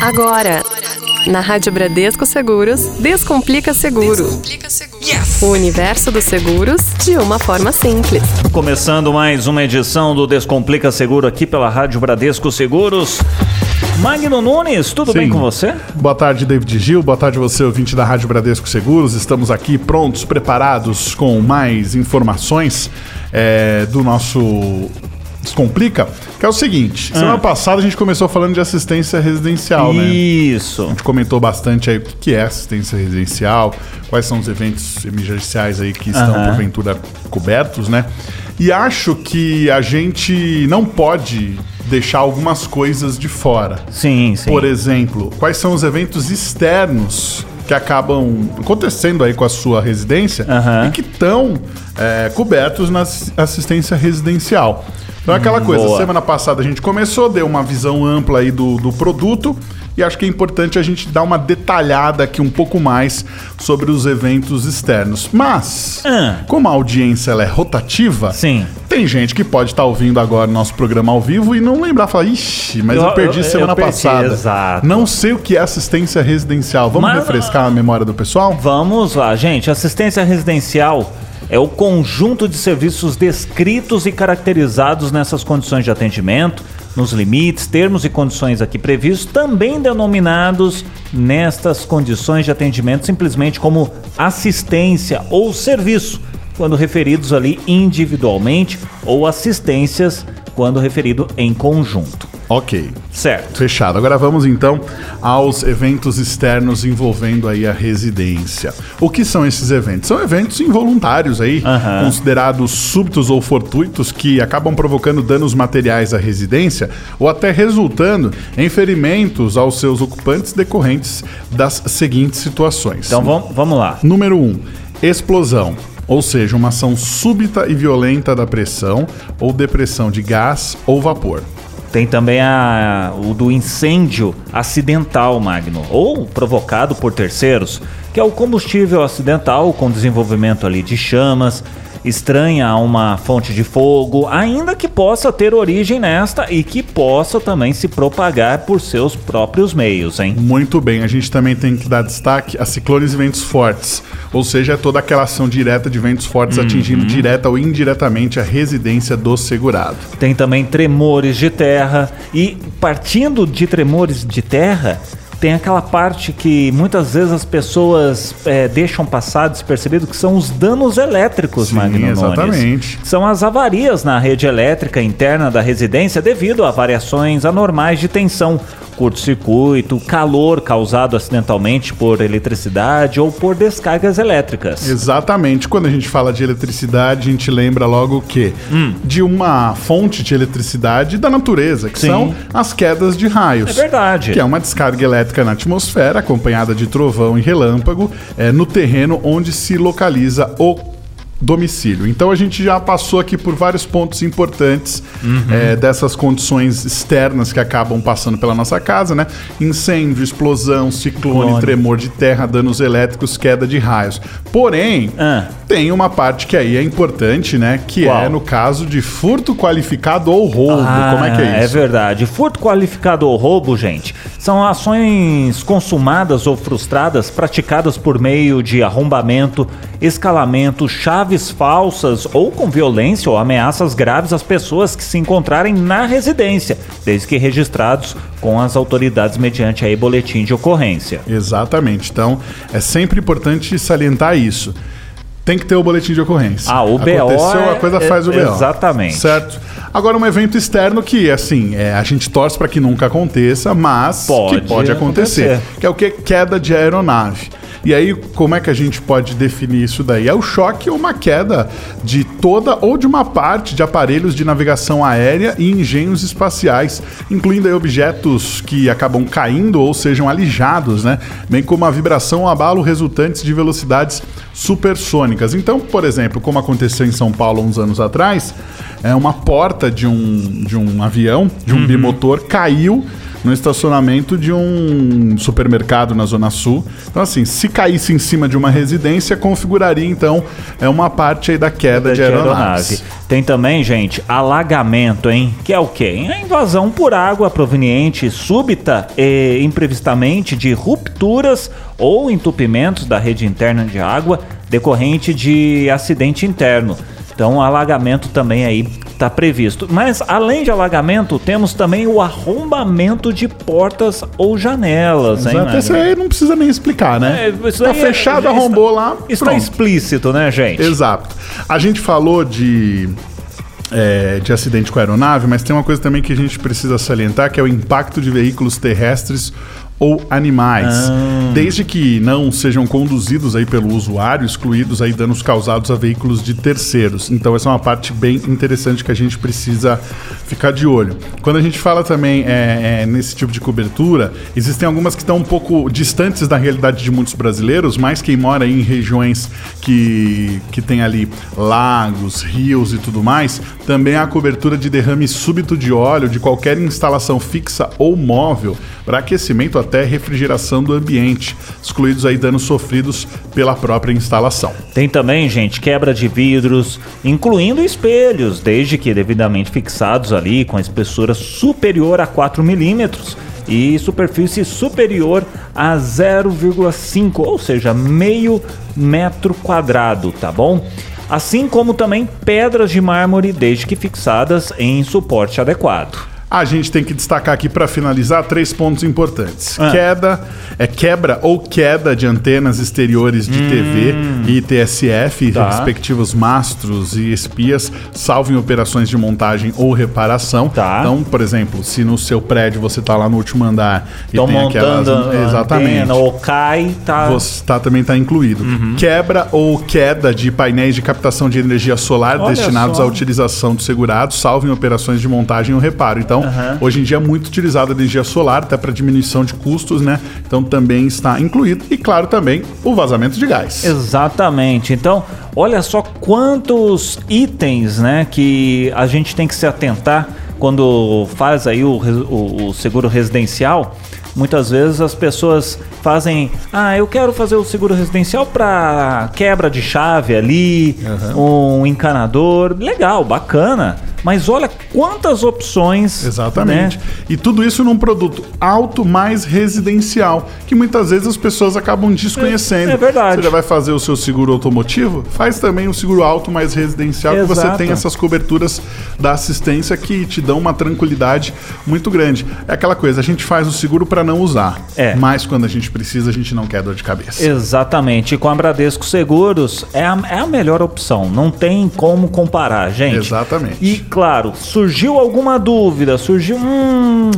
Agora, na Rádio Bradesco Seguros, Descomplica Seguro. O universo dos seguros de uma forma simples. Começando mais uma edição do Descomplica Seguro aqui pela Rádio Bradesco Seguros. Magno Nunes, tudo Sim. bem com você? Boa tarde, David Gil. Boa tarde, você, ouvinte da Rádio Bradesco Seguros. Estamos aqui prontos, preparados com mais informações é, do nosso Descomplica, que é o seguinte: semana passada a gente começou falando de assistência residencial, né? A Isso. gente comentou bastante aí o que é assistência residencial, quais são os eventos emergenciais aí que estão, Aham. porventura, cobertos, né? E acho que a gente não pode deixar algumas coisas de fora. Sim, sim. Por exemplo, quais são os eventos externos que acabam acontecendo aí com a sua residência e que estão é, cobertos na assi- assistência residencial. Então é aquela coisa, boa. semana passada a gente começou, deu uma visão ampla aí do, do produto e acho que é importante a gente dar uma detalhada aqui um pouco mais sobre os eventos externos. Mas, Ah. como a audiência ela é rotativa, Sim. tem gente que pode estar ouvindo agora nosso programa ao vivo e não lembrar, falar, ixi, mas eu, Eu- perdi eu- semana eu perdi, passada. exato. Não sei o que é assistência residencial. Vamos Mas- refrescar a memória do pessoal? Vamos lá, gente. Assistência residencial é o conjunto de serviços descritos e caracterizados nessas condições de atendimento, nos limites, termos e condições aqui previstos, também denominados nestas condições de atendimento simplesmente como assistência ou serviço, quando referidos ali individualmente, ou assistências quando referido em conjunto. Ok. Certo. Fechado. Agora vamos então aos eventos externos envolvendo aí a residência. O que são esses eventos? São eventos involuntários aí, considerados súbitos ou fortuitos que acabam provocando danos materiais à residência ou até resultando em ferimentos aos seus ocupantes decorrentes das seguintes situações. Então vamos, vamos lá. Número 1. Um, explosão. Ou seja, uma ação súbita e violenta da pressão ou depressão de gás ou vapor. Tem também a, o do incêndio acidental, Magno, ou provocado por terceiros, que é o combustível acidental com desenvolvimento ali de chamas, estranha a uma fonte de fogo, ainda que possa ter origem nesta e que possa também se propagar por seus próprios meios, hein? Muito bem, a gente também tem que dar destaque a ciclones e ventos fortes, ou seja, é toda aquela ação direta de ventos fortes atingindo direta ou indiretamente a residência do segurado. Tem também tremores de terra e partindo de tremores de terra, tem aquela parte que muitas vezes as pessoas é, deixam passar despercebido que são os danos elétricos, Sim, Magno Nunes. exatamente. São as avarias na rede elétrica interna da residência devido a variações anormais de tensão, curto-circuito, calor causado acidentalmente por eletricidade ou por descargas elétricas. Exatamente. Quando a gente fala de eletricidade, a gente lembra logo o quê? De uma fonte de eletricidade da natureza, que Sim. são as quedas de raios. É verdade. Que é uma descarga elétrica na atmosfera, acompanhada de trovão e relâmpago, é, no terreno onde se localiza o domicílio. Então a gente já passou aqui por vários pontos importantes Uhum. é, dessas condições externas que acabam passando pela nossa casa, né? Incêndio, explosão, ciclone, Clone. tremor de terra, danos elétricos, queda de raios. Porém, Ah. tem uma parte que aí é importante, né? Que Qual? é no caso de furto qualificado ou roubo. Como é que é isso? É verdade. Furto qualificado ou roubo, gente, são ações consumadas ou frustradas praticadas por meio de arrombamento, escalamento, chaves falsas ou com violência ou ameaças graves às pessoas que se encontrarem na residência, desde que registrados com as autoridades mediante aí boletim de ocorrência. Exatamente. Então, é sempre importante salientar isso. Tem que ter o boletim de ocorrência. Ah, o BO Aconteceu, é- a coisa faz o BO. exatamente. Certo. Agora, um evento externo que, assim, é, a gente torce para que nunca aconteça, mas Pode que pode acontecer. acontecer. Que é o que? Queda de aeronave. E aí, como é que a gente pode definir isso daí? É o choque ou uma queda de toda ou de uma parte de aparelhos de navegação aérea e engenhos espaciais, incluindo aí objetos que acabam caindo ou sejam alijados, né? Bem como a vibração ou abalo resultantes de velocidades supersônicas. Então, por exemplo, como aconteceu em São Paulo uns anos atrás, é uma porta de um, de um avião, de um bimotor, caiu no estacionamento de um supermercado na Zona Sul. Então, assim, se caísse em cima de uma residência, configuraria então é uma parte aí da queda de, de aeronave. aeronave. Tem também, gente, alagamento, hein? Que é o quê? A invasão por água proveniente súbita e imprevistamente de rupturas ou entupimentos da rede interna de água decorrente de acidente interno. Então, alagamento também aí está previsto. Mas além de alagamento, temos também o arrombamento de portas ou janelas. Hein, Exato, isso aí não precisa nem explicar, né? É, tá fechado, é, arrombou lá. Isso está explícito, né, gente? Exato. A gente falou de é, de acidente com aeronave, mas tem uma coisa também que a gente precisa salientar, que é o impacto de veículos terrestres ou animais, ah. desde que não sejam conduzidos aí pelo usuário, excluídos aí danos causados a veículos de terceiros. Então essa é uma parte bem interessante que a gente precisa ficar de olho. Quando a gente fala também é, é, nesse tipo de cobertura, existem algumas que estão um pouco distantes da realidade de muitos brasileiros, mas quem mora em regiões que, que tem ali lagos, rios e tudo mais, também há a cobertura de derrame súbito de óleo de qualquer instalação fixa ou móvel para aquecimento até refrigeração do ambiente, excluídos aí danos sofridos pela própria instalação. Tem também, gente, quebra de vidros, incluindo espelhos, desde que devidamente fixados ali com espessura superior a 4 milímetros e superfície superior a 0,5, ou seja, meio metro quadrado, tá bom? Assim como também pedras de mármore, desde que fixadas em suporte adequado. A gente tem que destacar aqui para finalizar três pontos importantes. Ah. Queda, é quebra ou queda de antenas exteriores de hum. TV e TSF, tá. respectivos mastros e espias, salvo em operações de montagem ou reparação. Tá. Então, por exemplo, se no seu prédio você está lá no último andar e Tô tem aquelas, exatamente, antena, ou cai, tá você tá também está incluído. Uhum. Quebra ou queda de painéis de captação de energia solar Olha destinados só. à utilização do segurado, salvo em operações de montagem ou reparo. Então, então, uhum. hoje em dia é muito utilizada a energia solar, até para diminuição de custos, né? Então também está incluído. E claro, também o vazamento de gás. Exatamente. Então, olha só quantos itens, né, que a gente tem que se atentar quando faz aí o, o, o seguro residencial. Muitas vezes as pessoas fazem, ah, eu quero fazer o seguro residencial para quebra de chave ali, uhum. um encanador, legal, bacana. Mas olha quantas opções. Exatamente. Né? E tudo isso num produto alto mais residencial, que muitas vezes as pessoas acabam desconhecendo. É, é verdade. Você já vai fazer o seu seguro automotivo? Faz também o seguro alto mais residencial, Exato. que você tem essas coberturas da assistência que te dão uma tranquilidade muito grande. É aquela coisa, a gente faz o seguro para não usar. É. Mas quando a gente precisa, a gente não quer dor de cabeça. Exatamente. E com a Bradesco Seguros é a, é a melhor opção. Não tem como comparar, gente. Exatamente. E claro, surgiu alguma dúvida, surgiu. Hum.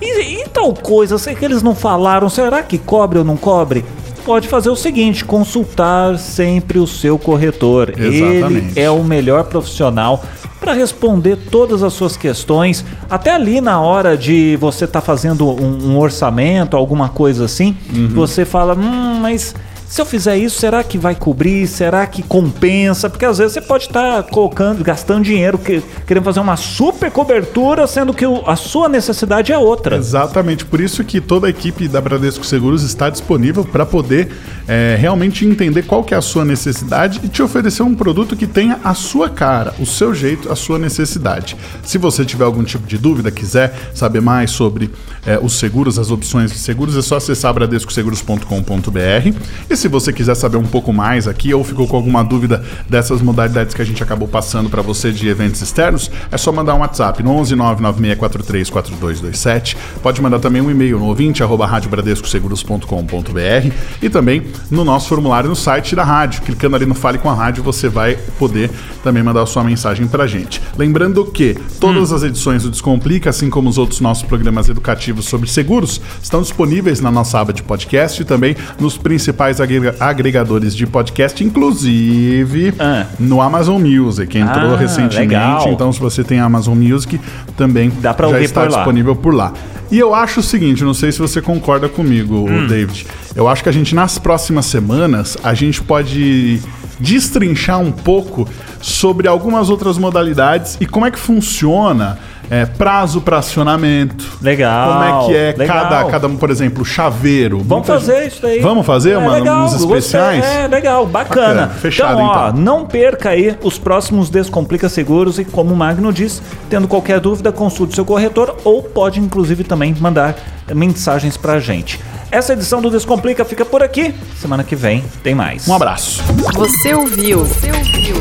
E, e tal coisa, sei que eles não falaram, será que cobre ou não cobre? Pode fazer o seguinte: consultar sempre o seu corretor. Exatamente. Ele é o melhor profissional para responder todas as suas questões, até ali na hora de você estar tá fazendo um, um, orçamento, alguma coisa assim, uhum. você fala, hum, mas se eu fizer isso, será que vai cobrir? Será que compensa? Porque às vezes você pode estar tá colocando, gastando dinheiro, que, querendo fazer uma super cobertura, sendo que a sua necessidade é outra. Exatamente, por isso que toda a equipe da Bradesco Seguros está disponível para poder é, realmente entender qual que é a sua necessidade e te oferecer um produto que tenha a sua cara, o seu jeito, a sua necessidade. Se você tiver algum tipo de dúvida, quiser saber mais sobre é, os seguros, as opções de seguros, é só acessar bradescoseguros.com.br se você quiser saber um pouco mais aqui ou ficou com alguma dúvida dessas modalidades que a gente acabou passando para você de eventos externos, é só mandar um WhatsApp no 11 996434227. Pode mandar também um e-mail no ouvinte arroba radiobradescoseguros.com.br e também no nosso formulário no site da rádio. Clicando ali no Fale com a Rádio, você vai poder também mandar a sua mensagem para a gente. Lembrando que todas hum. as edições do Descomplica, assim como os outros nossos programas educativos sobre seguros, estão disponíveis na nossa aba de podcast e também nos principais agregadores de podcast, inclusive ah. no Amazon Music. Entrou ah, recentemente, legal. então se você tem Amazon Music, também Dá pra já está por disponível por lá. E eu acho o seguinte, não sei se você concorda comigo, hum. David. Eu acho que a gente nas próximas semanas a gente pode destrinchar um pouco sobre algumas outras modalidades e como é que funciona é, prazo para acionamento. Legal. Como é que é legal. cada, cada, por exemplo, chaveiro. Vamos fazer gente- isso daí. Vamos fazer é, uma, legal, uns especiais? gostei. É, legal, bacana. Bacana, fechado, então, ó, então. não perca aí os próximos Descomplica Seguros e como o Magno diz, tendo qualquer dúvida, consulte seu corretor ou pode inclusive também mandar mensagens pra gente. Essa edição do Descomplica fica por aqui. Semana que vem tem mais. Um abraço. Você ouviu? Você ouviu?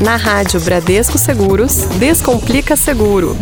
Na Rádio Bradesco Seguros, Descomplica Seguro.